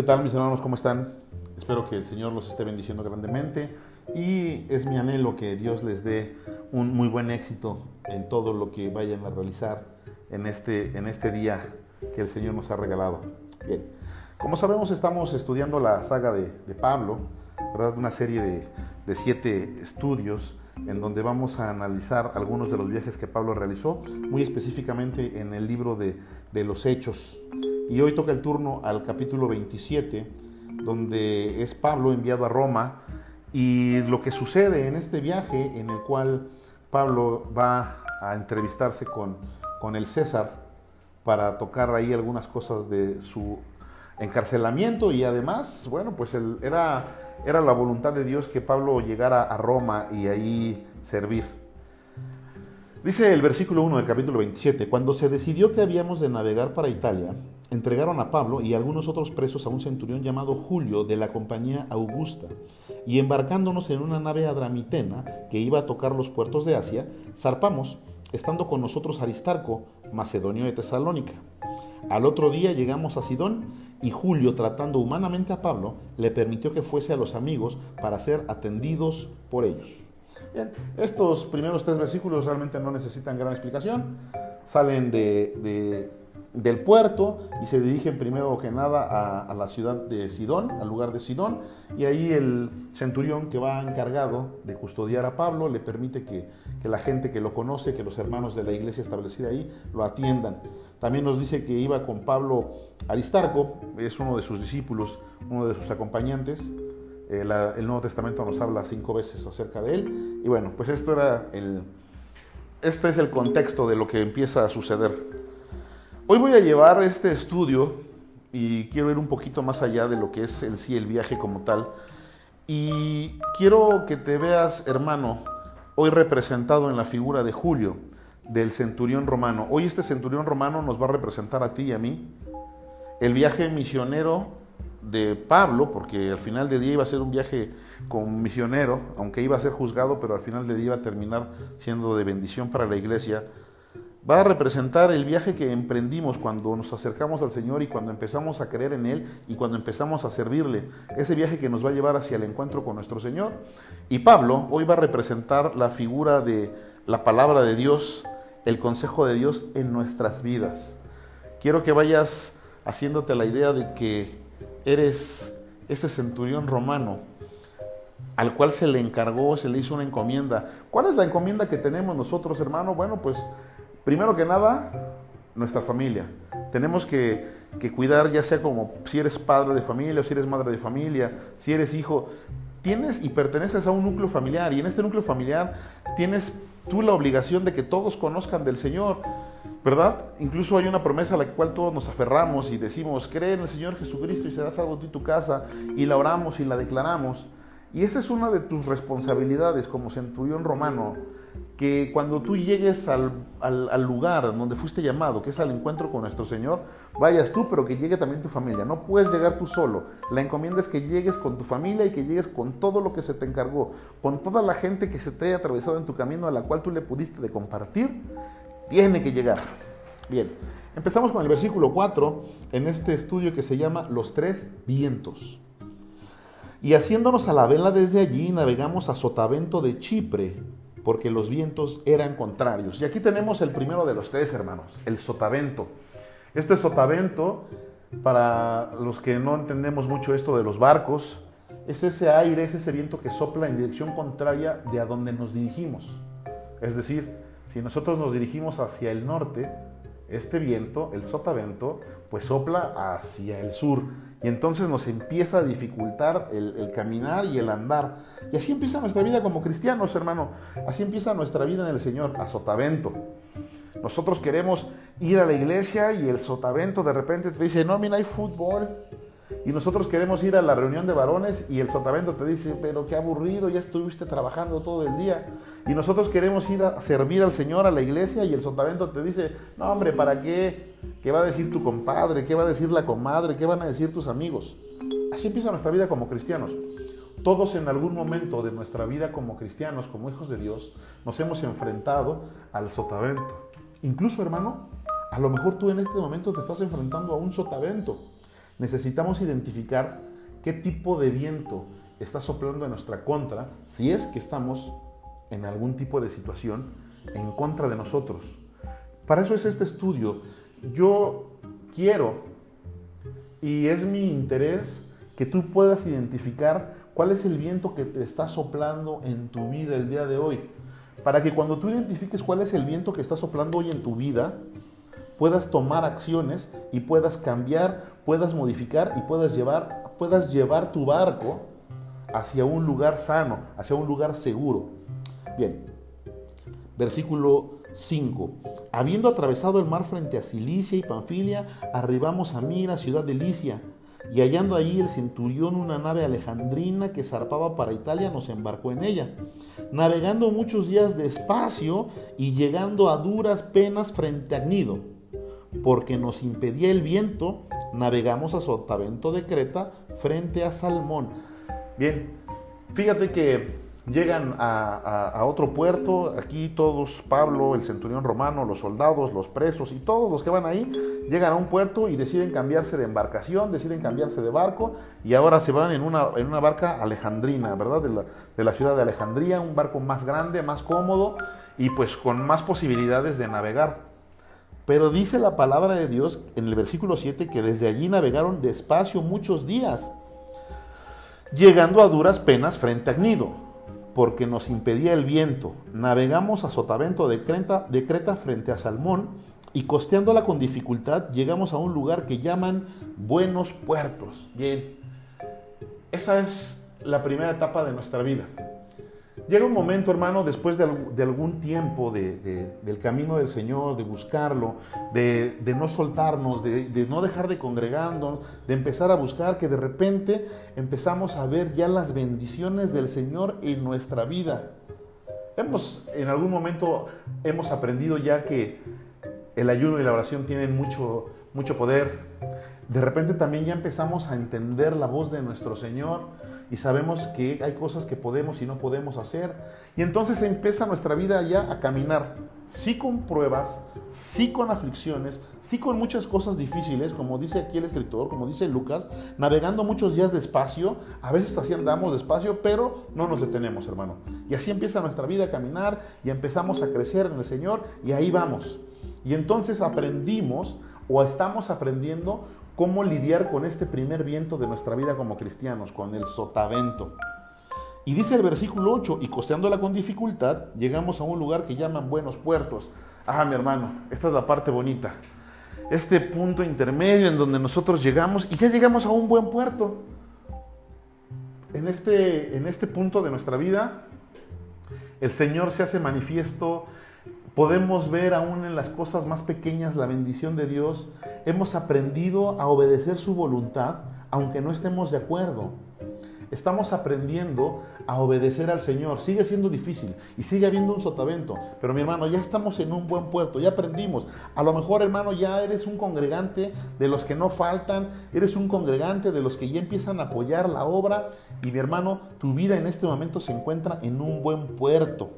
¿Qué tal mis hermanos? ¿Cómo están? Espero que el Señor los esté bendiciendo grandemente y es mi anhelo que Dios les dé un muy buen éxito en todo lo que vayan a realizar en este, en este día que el Señor nos ha regalado. Bien, como sabemos estamos estudiando la saga de, Pablo, ¿verdad? una serie de, de siete estudios en donde vamos a analizar algunos de los viajes que Pablo realizó, muy específicamente en el libro de, de los Hechos. Y hoy toca el turno al capítulo 27, donde es Pablo enviado a Roma y lo que sucede en este viaje en el cual Pablo va a entrevistarse con, con el César para tocar ahí algunas cosas de su encarcelamiento y además, bueno, pues era, era la voluntad de Dios que Pablo llegara a Roma y ahí servir. Dice el versículo 1 del capítulo 27, cuando se decidió que habíamos de navegar para Italia, entregaron a Pablo y algunos otros presos a un centurión llamado Julio de la compañía Augusta, y embarcándonos en una nave adramitena que iba a tocar los puertos de Asia, zarpamos, estando con nosotros Aristarco, macedonio de Tesalónica. Al otro día llegamos a Sidón y Julio, tratando humanamente a Pablo, le permitió que fuese a los amigos para ser atendidos por ellos. Bien, estos primeros tres versículos realmente no necesitan gran explicación. Salen de del puerto y se dirigen primero que nada a, la ciudad de Sidón, al lugar de Sidón, y ahí el centurión que va encargado de custodiar a Pablo le permite que, que, la gente que lo conoce, que los hermanos de la iglesia establecida ahí, lo atiendan. También nos dice que iba con Pablo Aristarco, es uno de sus discípulos, uno de sus acompañantes. Eh, el Nuevo Testamento nos habla cinco veces acerca de él. Y bueno, pues esto era el, este es el contexto de lo que empieza a suceder. Hoy voy a llevar este estudio y quiero ir un poquito más allá de lo que es en sí el viaje como tal. Y quiero que te veas, hermano, hoy representado en la figura de Julio, del centurión romano. Hoy este centurión romano nos va a representar a ti y a mí. El viaje misionero de Pablo, porque al final del día iba a ser un viaje como misionero, aunque iba a ser juzgado, pero al final del día iba a terminar siendo de bendición para la iglesia va a representar el viaje que emprendimos cuando nos acercamos al Señor y cuando empezamos a creer en Él y cuando empezamos a servirle. Ese viaje que nos va a llevar hacia el encuentro con nuestro Señor. Y Pablo hoy va a representar la figura de la palabra de Dios, el consejo de Dios en nuestras vidas. Quiero que vayas haciéndote la idea de que eres ese centurión romano al cual se le encargó, se le hizo una encomienda. ¿Cuál es la encomienda que tenemos nosotros, hermano? Bueno, pues Primero que nada, nuestra familia. Tenemos que, cuidar, ya sea como si eres padre de familia o si eres madre de familia, si eres hijo, tienes y perteneces a un núcleo familiar y en este núcleo familiar tienes tú la obligación de que todos conozcan del Señor, ¿verdad? Incluso hay una promesa a la cual todos nos aferramos y decimos, cree en el Señor Jesucristo y será salvo tú y tu casa, y la oramos y la declaramos. Y esa es una de tus responsabilidades como centurión romano, que cuando tú llegues al, al, lugar donde fuiste llamado, que es al encuentro con nuestro Señor, vayas tú, pero que llegue también tu familia. No puedes llegar tú solo. La encomienda es que llegues con tu familia y que llegues con todo lo que se te encargó, con toda la gente que se te haya atravesado en tu camino a la cual tú le pudiste de compartir, tiene que llegar. Bien, empezamos con el versículo 4 en este estudio que se llama Los tres vientos. Y haciéndonos a la vela desde allí, navegamos a Sotavento de Chipre, porque los vientos eran contrarios. Y aquí tenemos el primero de los tres, hermanos, el Sotavento. Este Sotavento, para los que no entendemos mucho esto de los barcos, es ese aire, es ese viento que sopla en dirección contraria de a donde nos dirigimos. Es decir, si nosotros nos dirigimos hacia el norte, este viento, el sotavento, pues sopla hacia el sur y entonces nos empieza a dificultar el, caminar y el andar. Y así empieza nuestra vida como cristianos, hermano. Así empieza nuestra vida en el Señor, a sotavento. Nosotros queremos ir a la iglesia y el sotavento de repente te dice, no, mira, hay fútbol. Y nosotros queremos ir a la reunión de varones y el sotavento te dice, pero qué aburrido, ya estuviste trabajando todo el día. Y nosotros queremos ir a servir al Señor, a la iglesia, y el sotavento te dice, no hombre, ¿para qué? ¿Qué va a decir tu compadre? ¿Qué va a decir la comadre? ¿Qué van a decir tus amigos? Así empieza nuestra vida como cristianos. Todos en algún momento de nuestra vida como cristianos, como hijos de Dios, nos hemos enfrentado al sotavento. Incluso, hermano, a lo mejor tú en este momento te estás enfrentando a un sotavento. Necesitamos identificar qué tipo de viento está soplando en nuestra contra, si es que estamos en algún tipo de situación en contra de nosotros. Para eso es este estudio. Yo quiero y es mi interés que tú puedas identificar cuál es el viento que te está soplando en tu vida el día de hoy. Para que cuando tú identifiques cuál es el viento que está soplando hoy en tu vida, puedas tomar acciones y puedas cambiar, puedas modificar y puedas llevar, puedas llevar tu barco hacia un lugar sano, hacia un lugar seguro. Bien, versículo 5. Habiendo atravesado el mar frente a Cilicia y Panfilia, arribamos a Mira, ciudad de Licia, y hallando allí el centurión una nave alejandrina que zarpaba para Italia, nos embarcó en ella, navegando muchos días despacio y llegando a duras penas frente a Gnido, porque nos impedía el viento, navegamos a Sotavento de Creta frente a Salmón. Bien, fíjate que llegan a, otro puerto, aquí todos, Pablo, el centurión romano, los soldados, los presos y todos los que van ahí, llegan a un puerto y deciden cambiarse de embarcación, deciden cambiarse de barco y ahora se van en una, en una barca alejandrina, ¿verdad? De la, de la ciudad de Alejandría, un barco más grande, más cómodo y pues con más posibilidades de navegar. Pero dice la palabra de Dios en el versículo 7 que desde allí navegaron despacio muchos días, llegando a duras penas frente a Gnido porque nos impedía el viento. Navegamos a Sotavento de Creta, de Creta frente a Salmón y costeándola con dificultad llegamos a un lugar que llaman Buenos Puertos. Bien, esa es la primera etapa de nuestra vida. Llega un momento, hermano, después de, algún tiempo del camino del Señor, de buscarlo, de, no soltarnos, de, no dejar de congregarnos, de empezar a buscar, que de repente empezamos a ver ya las bendiciones del Señor en nuestra vida. Hemos, en algún momento hemos aprendido ya que el ayuno y la oración tienen mucho, mucho poder. De repente también ya empezamos a entender la voz de nuestro Señor y sabemos que hay cosas que podemos y no podemos hacer. Y entonces empieza nuestra vida ya a caminar, sí con pruebas, sí con aflicciones, sí con muchas cosas difíciles, como dice aquí el escritor, como dice Lucas, navegando muchos días despacio, a veces así andamos despacio, pero no nos detenemos, hermano. Y así empieza nuestra vida a caminar y empezamos a crecer en el Señor y ahí vamos. Y entonces aprendimos o estamos aprendiendo cómo lidiar con este primer viento de nuestra vida como cristianos, con el sotavento. Y dice el versículo 8, y costeándola con dificultad, llegamos a un lugar que llaman buenos puertos. Ah, mi hermano, esta es la parte bonita. Este punto intermedio en donde nosotros llegamos y ya llegamos a un buen puerto. En este, en este punto de nuestra vida, el Señor se hace manifiesto Podemos ver aún en las cosas más pequeñas la bendición de Dios. Hemos aprendido a obedecer su voluntad, aunque no estemos de acuerdo. Estamos aprendiendo a obedecer al Señor. Sigue siendo difícil y sigue habiendo un sotavento. Pero mi hermano, ya estamos en un buen puerto, ya aprendimos. A lo mejor, hermano, ya eres un congregante de los que no faltan, eres un congregante de los que ya empiezan a apoyar la obra. Y mi hermano, tu vida en este momento se encuentra en un buen puerto.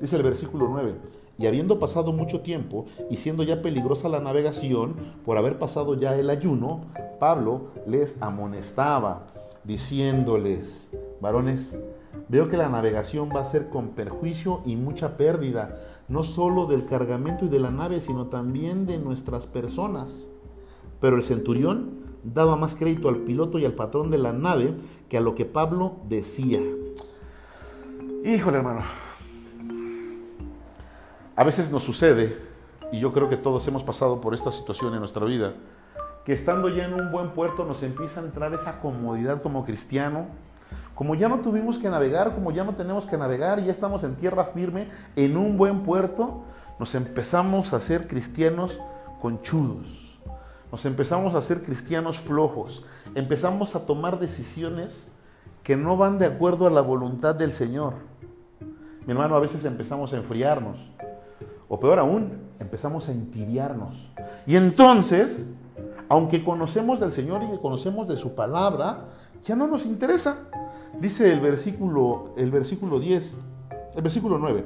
Dice el versículo 9. Y habiendo pasado mucho tiempo y siendo ya peligrosa la navegación por haber pasado ya el ayuno, Pablo les amonestaba, diciéndoles, varones, veo que la navegación va a ser con perjuicio y mucha pérdida, no solo del cargamento y de la nave, sino también de nuestras personas. Pero el centurión daba más crédito al piloto y al patrón de la nave que a lo que Pablo decía. Híjole, hermano, a veces nos sucede, y yo creo que todos hemos pasado por esta situación en nuestra vida, que estando ya en un buen puerto nos empieza a entrar esa comodidad como cristiano, como ya no tuvimos que navegar, como ya no tenemos que navegar, ya estamos en tierra firme, en un buen puerto, nos empezamos a ser cristianos conchudos, nos empezamos a ser cristianos flojos, empezamos a tomar decisiones que no van de acuerdo a la voluntad del Señor. Mi hermano, a veces empezamos a enfriarnos, o peor aún, empezamos a entibiarnos. Y entonces, aunque conocemos del Señor y conocemos de su palabra, ya no nos interesa. Dice el versículo, el versículo 10, el versículo 9.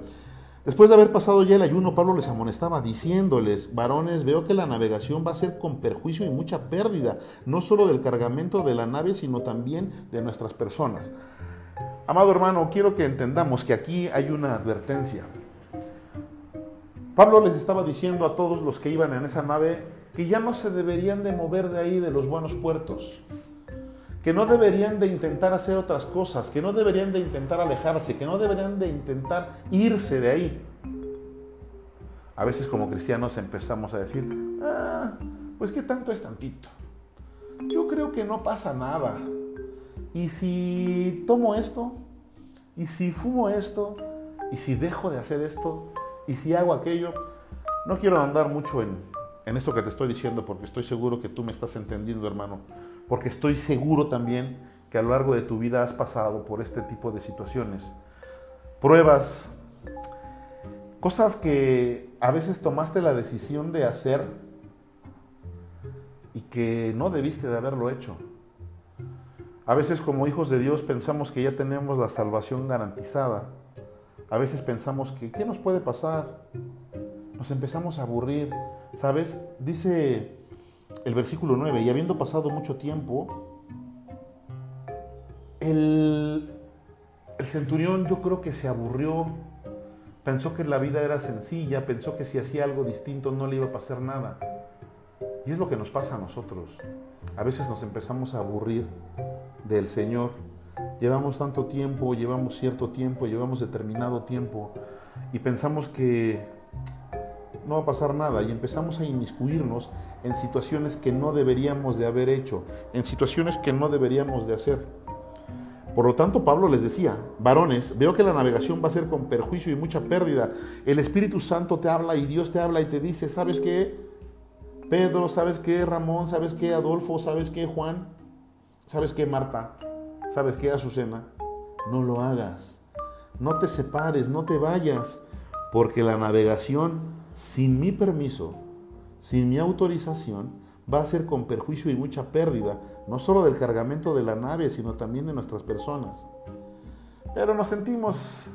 Después de haber pasado ya el ayuno, Pablo les amonestaba diciéndoles, varones, veo que la navegación va a ser con perjuicio y mucha pérdida, no solo del cargamento de la nave, sino también de nuestras personas. Amado hermano, quiero que entendamos que aquí hay una advertencia. Pablo les estaba diciendo a todos los que iban en esa nave que ya no se deberían de mover de ahí, de los buenos puertos, que no deberían de intentar hacer otras cosas, que no deberían de intentar alejarse, que no deberían de intentar irse de ahí. A veces como cristianos empezamos a decir, ah, pues qué tanto es tantito. Yo creo que no pasa nada. Y si tomo esto, y si fumo esto, y si dejo de hacer esto, y si hago aquello, no quiero andar mucho en, en esto que te estoy diciendo, porque estoy seguro que tú me estás entendiendo, hermano, porque estoy seguro también que a lo largo de tu vida has pasado por este tipo de situaciones, pruebas, cosas que a veces tomaste la decisión de hacer y que no debiste de haberlo hecho. A veces como hijos de Dios pensamos que ya tenemos la salvación garantizada. A veces pensamos que, ¿qué nos puede pasar? Nos empezamos a aburrir, ¿Sabes? Dice el versículo 9, y habiendo pasado mucho tiempo, el, el centurión yo creo que se aburrió, pensó que la vida era sencilla, pensó que si hacía algo distinto no le iba a pasar nada. Y es lo que nos pasa a nosotros. A veces nos empezamos a aburrir del Señor. Llevamos tanto tiempo, llevamos cierto tiempo, llevamos determinado tiempo y pensamos que no va a pasar nada y empezamos a inmiscuirnos en situaciones que no deberíamos de haber hecho, en situaciones que no deberíamos de hacer. Por lo tanto, Pablo les decía, varones, veo que la navegación va a ser con perjuicio y mucha pérdida. El Espíritu Santo te habla y Dios te habla y te dice, ¿sabes qué? Pedro, ¿sabes qué? Ramón, ¿sabes qué? Adolfo, ¿sabes qué? Juan, ¿sabes qué? Marta, ¿sabes qué? Azucena. No lo hagas. No te separes, no te vayas, porque la navegación sin mi permiso, sin mi autorización, va a ser con perjuicio y mucha pérdida, no solo del cargamento de la nave, sino también de nuestras personas. Pero nos sentimos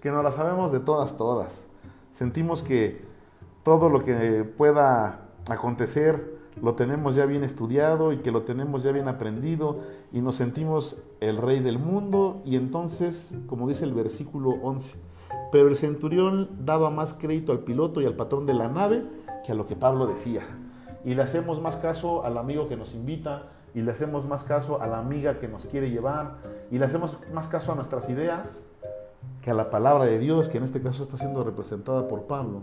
que no la sabemos de todas, todas. Sentimos que todo lo que pueda acontecer lo tenemos ya bien estudiado y que lo tenemos ya bien aprendido y nos sentimos el rey del mundo y entonces, como dice el versículo 11, pero el centurión daba más crédito al piloto y al patrón de la nave que a lo que Pablo decía. Y le hacemos más caso al amigo que nos invita, y le hacemos más caso a la amiga que nos quiere llevar, y le hacemos más caso a nuestras ideas que a la palabra de Dios, que en este caso está siendo representada por Pablo.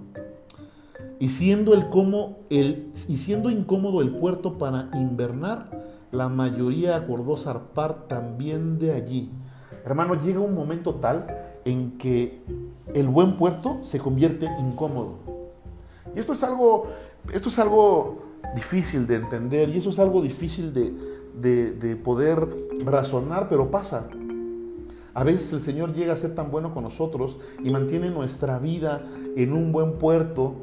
Y siendo, el como el, y siendo incómodo el puerto para invernar, la mayoría acordó zarpar también de allí. Hermano, llega un momento tal en que el buen puerto se convierte incómodo. Y esto es algo, esto es algo difícil de entender y eso es algo difícil de, de poder razonar, pero pasa. A veces el Señor llega a ser tan bueno con nosotros y mantiene nuestra vida en un buen puerto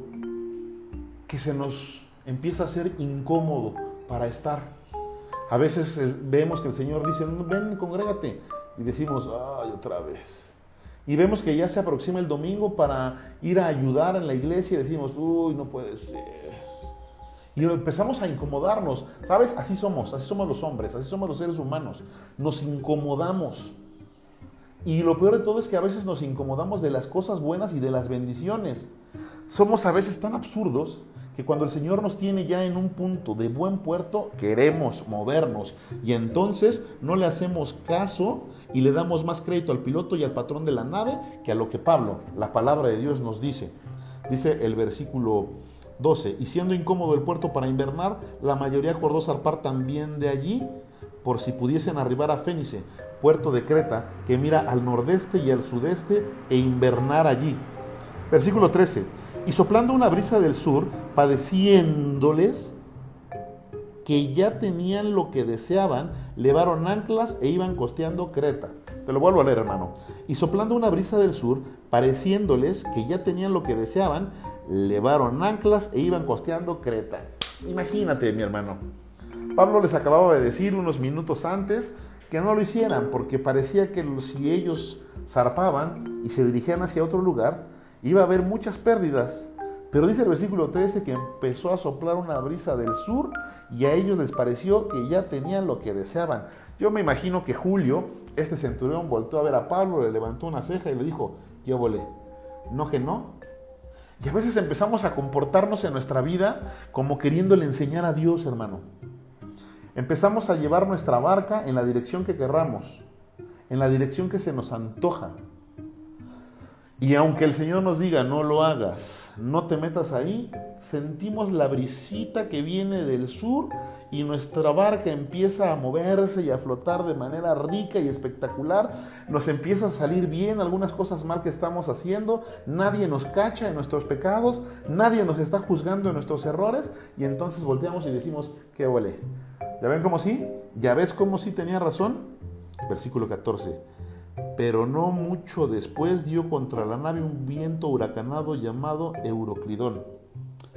que se nos empieza a ser incómodo para estar. A veces vemos que el Señor dice, ven, congrégate. Y decimos, ay, otra vez y vemos que ya se aproxima el domingo para ir a ayudar en la iglesia y decimos, uy, no puede ser. Y empezamos a incomodarnos. ¿Sabes? Así somos, así somos los hombres, así somos los seres humanos. Nos incomodamos. Y lo peor de todo es que a veces nos incomodamos de las cosas buenas y de las bendiciones. Somos a veces tan absurdos que cuando el Señor nos tiene ya en un punto de buen puerto, queremos movernos y entonces no le hacemos caso y le damos más crédito al piloto y al patrón de la nave que a lo que Pablo, la palabra de Dios, nos dice. Dice el versículo 12, y siendo incómodo el puerto para invernar, la mayoría acordó zarpar también de allí por si pudiesen arribar a Fénice, puerto de Creta, que mira al nordeste y al sudeste, e invernar allí. Versículo 13 y soplando una brisa del sur, padeciéndoles que ya tenían lo que deseaban, levaron anclas e iban costeando Creta. Te lo vuelvo a leer, hermano. Y soplando una brisa del sur, pareciéndoles que ya tenían lo que deseaban, levaron anclas e iban costeando Creta. Imagínate, mi hermano. Pablo les acababa de decir unos minutos antes que no lo hicieran, porque parecía que si ellos zarpaban y se dirigían hacia otro lugar, iba a haber muchas pérdidas. Pero dice el versículo 13 que empezó a soplar una brisa del sur y a ellos les pareció que ya tenían lo que deseaban. Yo me imagino que Julio, este centurión, voltó a ver a Pablo, le levantó una ceja y le dijo, yo volé. No que no. Y a veces empezamos a comportarnos en nuestra vida como queriéndole enseñar a Dios, hermano. Empezamos a llevar nuestra barca en la dirección que querramos, en la dirección que se nos antoja. Y aunque el Señor nos diga, no lo hagas, no te metas ahí, sentimos la brisita que viene del sur y nuestra barca empieza a moverse y a flotar de manera rica y espectacular. Nos empieza a salir bien algunas cosas mal que estamos haciendo. Nadie nos cacha en nuestros pecados, nadie nos está juzgando en nuestros errores y entonces volteamos y decimos, ¿qué huele? ¿Ya ven cómo sí? ¿Ya ves cómo sí tenía razón? Versículo 14 pero no mucho después dio contra la nave un viento huracanado llamado Euroclidón.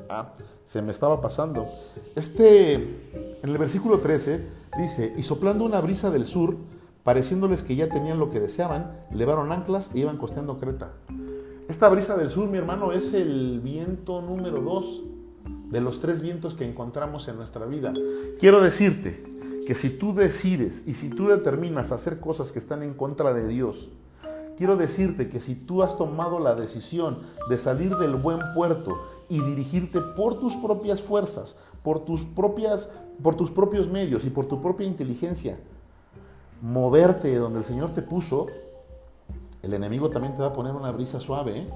Ah, se me estaba pasando. Este, en el versículo 13, dice, y soplando una brisa del sur, pareciéndoles que ya tenían lo que deseaban, levaron anclas e iban costeando Creta. Esta brisa del sur, mi hermano, es el viento número 2 de los tres vientos que encontramos en nuestra vida. Quiero decirte que si tú decides y si tú determinas hacer cosas que están en contra de Dios, quiero decirte que si tú has tomado la decisión de salir del buen puerto y dirigirte por tus propias fuerzas, por tus propias por tus propios medios y por tu propia inteligencia, moverte donde el Señor te puso, el enemigo también te va a poner una brisa suave, ¿eh?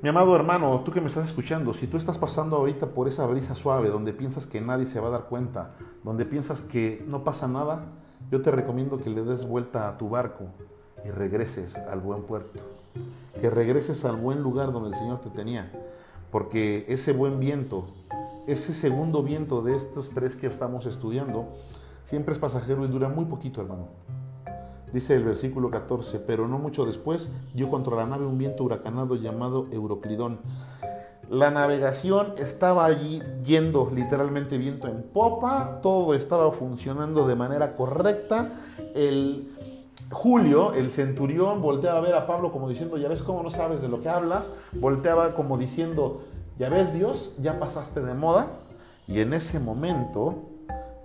Mi amado hermano, tú que me estás escuchando, si tú estás pasando ahorita por esa brisa suave donde piensas que nadie se va a dar cuenta, donde piensas que no pasa nada, yo te recomiendo que le des vuelta a tu barco y regreses al buen puerto, que regreses al buen lugar donde el Señor te tenía, porque ese buen viento, ese segundo viento de estos tres que estamos estudiando, siempre es pasajero y dura muy poquito, hermano. Dice el versículo 14, pero no mucho después dio contra la nave un viento huracanado llamado Euroclidón. La navegación estaba allí yendo literalmente viento en popa, todo estaba funcionando de manera correcta. El Julio, el centurión, volteaba a ver a Pablo como diciendo, ya ves cómo no sabes de lo que hablas, volteaba como diciendo, ya ves Dios, ya pasaste de moda. Y en ese momento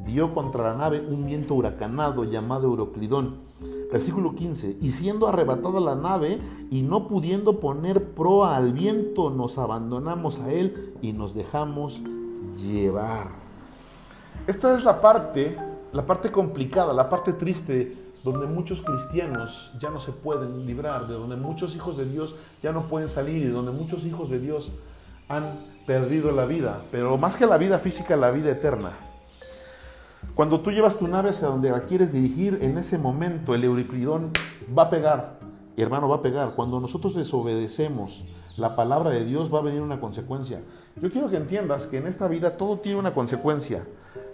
dio contra la nave un viento huracanado llamado Euroclidón Versículo 15, y siendo arrebatada la nave y no pudiendo poner proa al viento, nos abandonamos a él y nos dejamos llevar. Esta es la parte, la parte complicada, la parte triste, donde muchos cristianos ya no se pueden librar, de donde muchos hijos de Dios ya no pueden salir y donde muchos hijos de Dios han perdido la vida, pero más que la vida física, la vida eterna. Cuando tú llevas tu nave hacia donde la quieres dirigir, en ese momento el Euroclidón va a pegar. Y hermano, va a pegar. Cuando nosotros desobedecemos la palabra de Dios, va a venir una consecuencia. Yo quiero que entiendas que en esta vida todo tiene una consecuencia.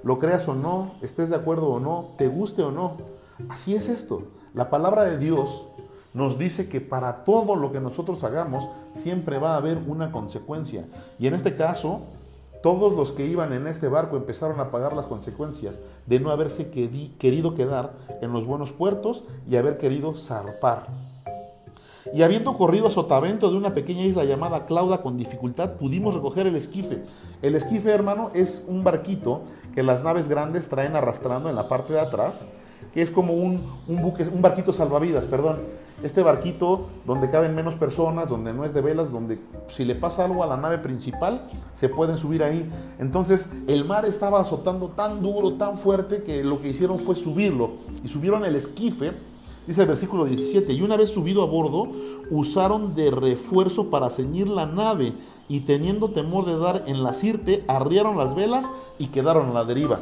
Lo creas o no, estés de acuerdo o no, te guste o no. Así es esto. La palabra de Dios nos dice que para todo lo que nosotros hagamos siempre va a haber una consecuencia. Y en este caso, todos los que iban en este barco empezaron a pagar las consecuencias de no haberse querido quedar en los buenos puertos y haber querido zarpar. Y habiendo corrido a sotavento de una pequeña isla llamada Clauda con dificultad, pudimos recoger el esquife. El esquife, hermano, es un barquito que las naves grandes traen arrastrando en la parte de atrás, que es como un, un barquito salvavidas, perdón este barquito donde caben menos personas, donde no es de velas, donde si le pasa algo a la nave principal, se pueden subir ahí. Entonces el mar estaba azotando tan duro, tan fuerte, que lo que hicieron fue subirlo. Y subieron el esquife, dice el versículo 17, y una vez subido a bordo, usaron de refuerzo para ceñir la nave, y teniendo temor de dar en la sirte, arriaron las velas y quedaron a la deriva.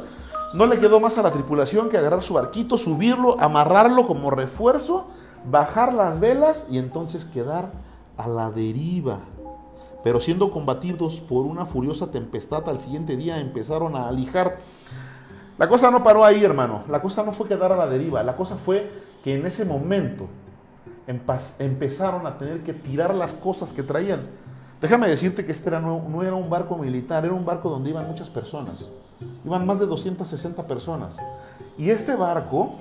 No le quedó más a la tripulación que agarrar su barquito, subirlo, amarrarlo como refuerzo bajar las velas y entonces quedar a la deriva. Pero siendo combatidos por una furiosa tempestad al siguiente día empezaron a alijar. La cosa no paró ahí, hermano. La cosa no fue quedar a la deriva. La cosa fue que en ese momento empezaron a tener que tirar las cosas que traían. Déjame decirte que este no, no, era un barco militar, era un barco donde iban muchas personas. Iban más de 260 personas. Y este barco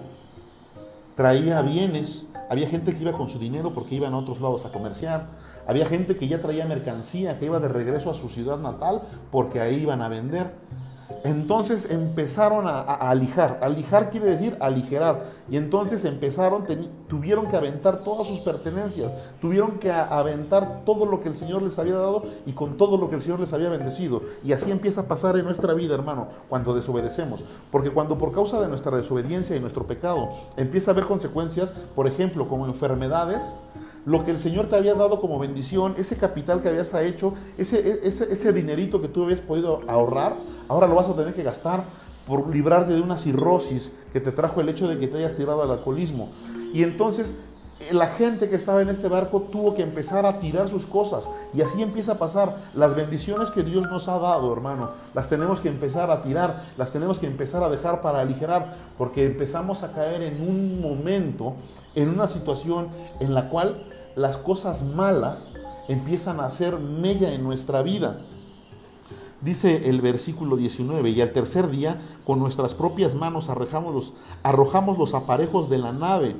traía bienes, había gente que iba con su dinero porque iban a otros lados a comerciar, había gente que ya traía mercancía, que iba de regreso a su ciudad natal porque ahí iban a vender. Entonces empezaron a, alijar. Alijar quiere decir aligerar. Y entonces empezaron, tuvieron que aventar todas sus pertenencias, tuvieron que aventar todo lo que el Señor les había dado y con todo lo que el Señor les había bendecido. Y así empieza a pasar en nuestra vida, hermano, cuando desobedecemos. Porque cuando por causa de nuestra desobediencia y nuestro pecado empieza a haber consecuencias, por ejemplo, como enfermedades, lo que el Señor te había dado como bendición, ese capital que habías hecho, ese, ese, ese dinerito que tú habías podido ahorrar, ahora lo vas a tener que gastar por librarte de una cirrosis que te trajo el hecho de que te hayas tirado al alcoholismo. Y entonces eh, la gente que estaba en este barco tuvo que empezar a tirar sus cosas. Y así empieza a pasar. Las bendiciones que Dios nos ha dado, hermano, las tenemos que empezar a tirar, las tenemos que empezar a dejar para aligerar, porque empezamos a caer en un momento, en una situación en la cual las cosas malas empiezan a hacer mella en nuestra vida. Dice el versículo 19, y al tercer día con nuestras propias manos arrojamos los, arrojamos los aparejos de la nave.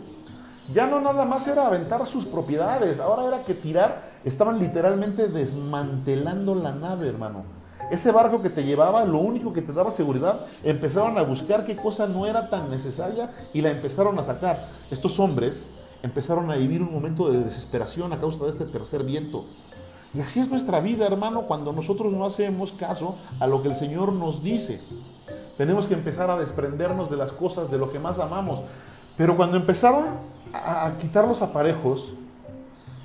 Ya no nada más era aventar sus propiedades, ahora era que tirar, estaban literalmente desmantelando la nave, hermano. Ese barco que te llevaba, lo único que te daba seguridad, empezaron a buscar qué cosa no era tan necesaria y la empezaron a sacar. Estos hombres empezaron a vivir un momento de desesperación a causa de este tercer viento. Y así es nuestra vida, hermano, cuando nosotros no hacemos caso a lo que el Señor nos dice. Tenemos que empezar a desprendernos de las cosas, de lo que más amamos. Pero cuando empezaron a, quitar los aparejos,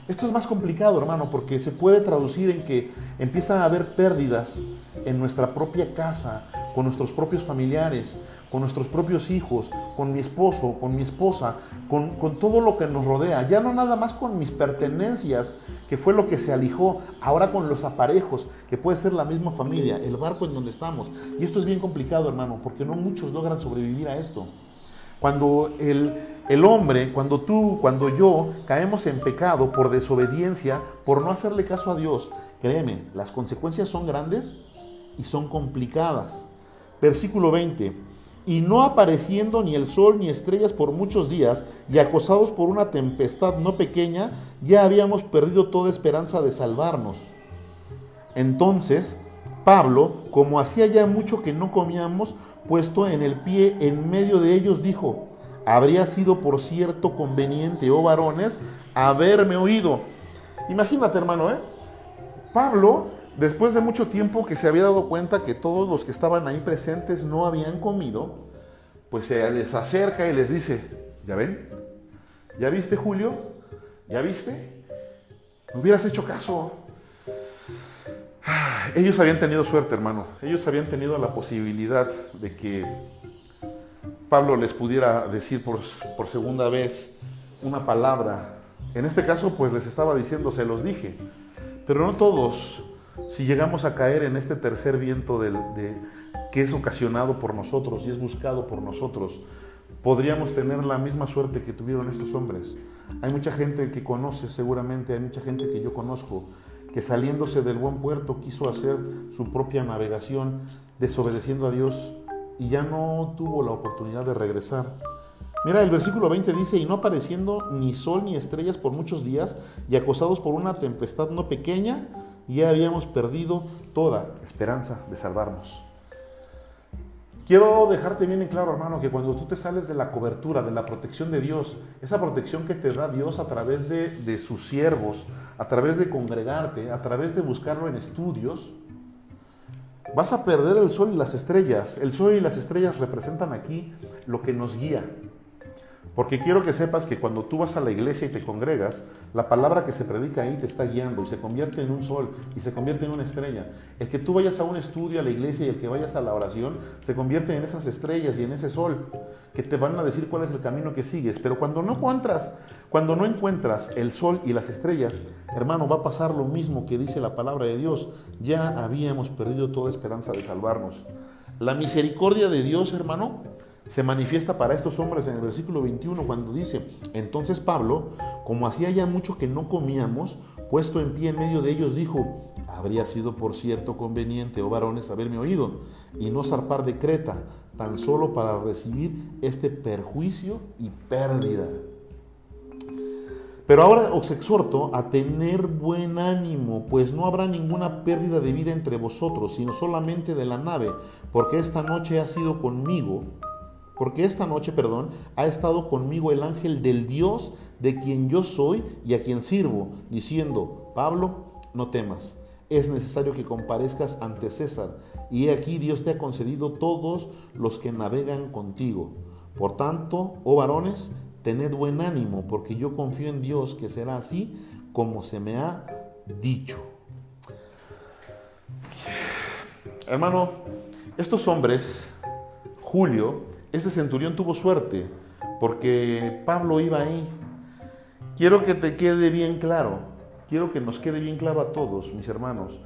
esto es más complicado, hermano, porque se puede traducir en que empiezan a haber pérdidas en nuestra propia casa, con nuestros propios familiares, con nuestros propios hijos, con mi esposo, con mi esposa, con, con, todo lo que nos rodea. Ya no nada más con mis pertenencias, que fue lo que se alijó, ahora con los aparejos, que puede ser la misma familia, el barco en donde estamos. Y esto es bien complicado, hermano, porque no muchos logran sobrevivir a esto. Cuando el, el hombre, cuando tú, cuando yo caemos en pecado por desobediencia, por no hacerle caso a Dios, créeme, las consecuencias son grandes y son complicadas. Versículo 20 y no apareciendo ni el sol ni estrellas por muchos días, y acosados por una tempestad no pequeña, ya habíamos perdido toda esperanza de salvarnos. Entonces, Pablo, como hacía ya mucho que no comíamos, puesto en el pie en medio de ellos, dijo, habría sido por cierto conveniente, oh varones, haberme oído. Imagínate, hermano, ¿eh? Pablo Después de mucho tiempo que se había dado cuenta que todos los que estaban ahí presentes no habían comido, pues se les acerca y les dice, ¿ya ven? ¿Ya viste Julio? ¿Ya viste? No hubieras hecho caso. Ah, ellos habían tenido suerte, hermano. Ellos habían tenido la posibilidad de que Pablo les pudiera decir por, por segunda vez una palabra. En este caso, pues les estaba diciendo, se los dije. Pero no todos si llegamos a caer en este tercer viento de, que es ocasionado por nosotros y es buscado por nosotros, podríamos tener la misma suerte que tuvieron estos hombres. Hay mucha gente que conoce seguramente, hay mucha gente que yo conozco, que saliéndose del buen puerto quiso hacer su propia navegación, desobedeciendo a Dios y ya no tuvo la oportunidad de regresar. Mira, el versículo 20 dice, y no apareciendo ni sol ni estrellas por muchos días, y acosados por una tempestad no pequeña, ya habíamos perdido toda esperanza de salvarnos. Quiero dejarte bien en claro, hermano, que cuando tú te sales de la cobertura, de la protección de Dios, esa protección que te da Dios a través de, de sus siervos, a través de congregarte, a través de buscarlo en estudios, vas a perder el sol y las estrellas. El sol y las estrellas representan aquí lo que nos guía, porque quiero que sepas que cuando tú vas a la iglesia y te congregas, la palabra que se predica ahí te está guiando y se convierte en un sol y se convierte en una estrella. El que tú vayas a un estudio a la iglesia y el que vayas a la oración se convierte en esas estrellas y en ese sol que te van a decir cuál es el camino que sigues. Pero cuando no encuentras, cuando no encuentras el sol y las estrellas, hermano, va a pasar lo mismo que dice la palabra de Dios. Ya habíamos perdido toda esperanza de salvarnos. La misericordia de Dios, hermano, se manifiesta para estos hombres en el versículo 21 cuando dice, entonces Pablo, como hacía ya mucho que no comíamos, puesto en pie en medio de ellos, dijo, habría sido por cierto conveniente, oh varones, haberme oído y no zarpar de Creta, tan solo para recibir este perjuicio y pérdida. Pero ahora os exhorto a tener buen ánimo, pues no habrá ninguna pérdida de vida entre vosotros, sino solamente de la nave, porque esta noche ha sido conmigo, porque esta noche, perdón, ha estado conmigo el ángel del Dios de quien yo soy y a quien sirvo, diciendo, Pablo, no temas, es necesario que comparezcas ante César, y he aquí Dios te ha concedido todos los que navegan contigo. Por tanto, oh varones, tened buen ánimo, porque yo confío en Dios que será así como se me ha dicho. Hermano, estos hombres, Julio, este centurión tuvo suerte, porque Pablo iba ahí. Quiero que te quede bien claro, quiero que nos quede bien claro a todos, mis hermanos,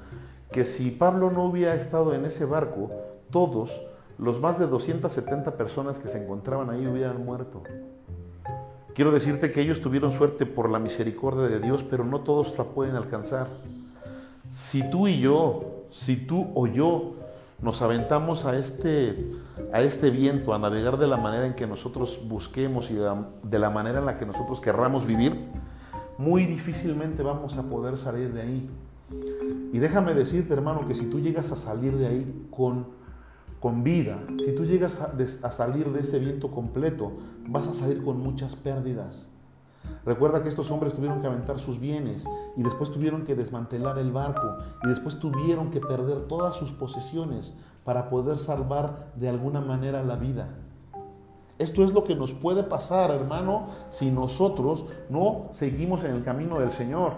que si Pablo no hubiera estado en ese barco, todos los más de 270 personas que se encontraban ahí hubieran muerto. Quiero decirte que ellos tuvieron suerte por la misericordia de Dios, pero no todos la pueden alcanzar. Si tú y yo, si tú o yo nos aventamos a este, a este viento, a navegar de la manera en que nosotros busquemos y de la, manera en la que nosotros querramos vivir, muy difícilmente vamos a poder salir de ahí. Y déjame decirte, hermano, que si tú llegas a salir de ahí con con vida, si tú llegas a, salir de ese viento completo, vas a salir con muchas pérdidas. Recuerda que estos hombres tuvieron que aventar sus bienes y después tuvieron que desmantelar el barco y después tuvieron que perder todas sus posesiones para poder salvar de alguna manera la vida. Esto es lo que nos puede pasar, hermano, si nosotros no seguimos en el camino del Señor.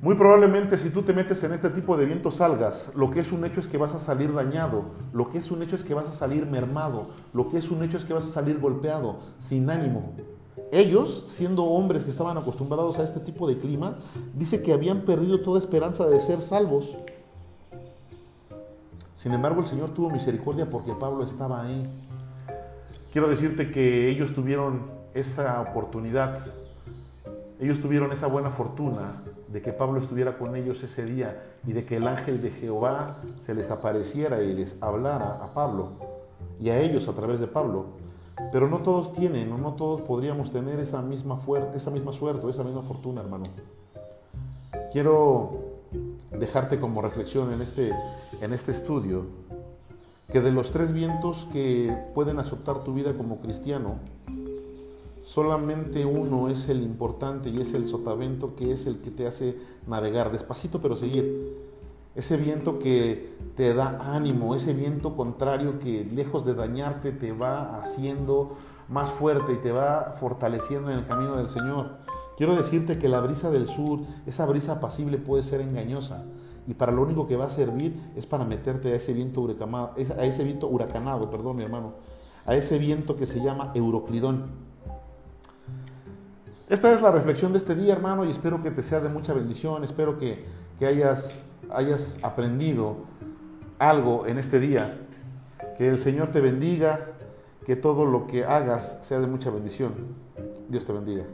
Muy probablemente si tú te metes en este tipo de viento salgas, lo que es un hecho es que vas a salir dañado, lo que es un hecho es que vas a salir mermado, lo que es un hecho es que vas a salir golpeado, sin ánimo. Ellos, siendo hombres que estaban acostumbrados a este tipo de clima, dice que habían perdido toda esperanza de ser salvos. Sin embargo, el Señor tuvo misericordia porque Pablo estaba ahí. Quiero decirte que ellos tuvieron esa oportunidad, ellos tuvieron esa buena fortuna de que Pablo estuviera con ellos ese día y de que el ángel de Jehová se les apareciera y les hablara a Pablo y a ellos a través de Pablo. Pero no todos tienen, o no todos podríamos tener esa misma, esa misma suerte, esa misma fortuna, hermano. Quiero dejarte como reflexión en este, en este estudio que de los tres vientos que pueden azotar tu vida como cristiano, Solamente uno es el importante y es el sotavento que es el que te hace navegar despacito pero seguir. Ese viento que te da ánimo, ese viento contrario que lejos de dañarte te va haciendo más fuerte y te va fortaleciendo en el camino del Señor. Quiero decirte que la brisa del sur, esa brisa apacible puede ser engañosa y para lo único que va a servir es para meterte a ese viento huracanado, a ese viento huracanado, perdón mi hermano, a ese viento que se llama Euroclidón. Esta es la reflexión de este día, hermano, y espero que te sea de mucha bendición, espero que, hayas, hayas aprendido algo en este día, que el Señor te bendiga, que todo lo que hagas sea de mucha bendición. Dios te bendiga.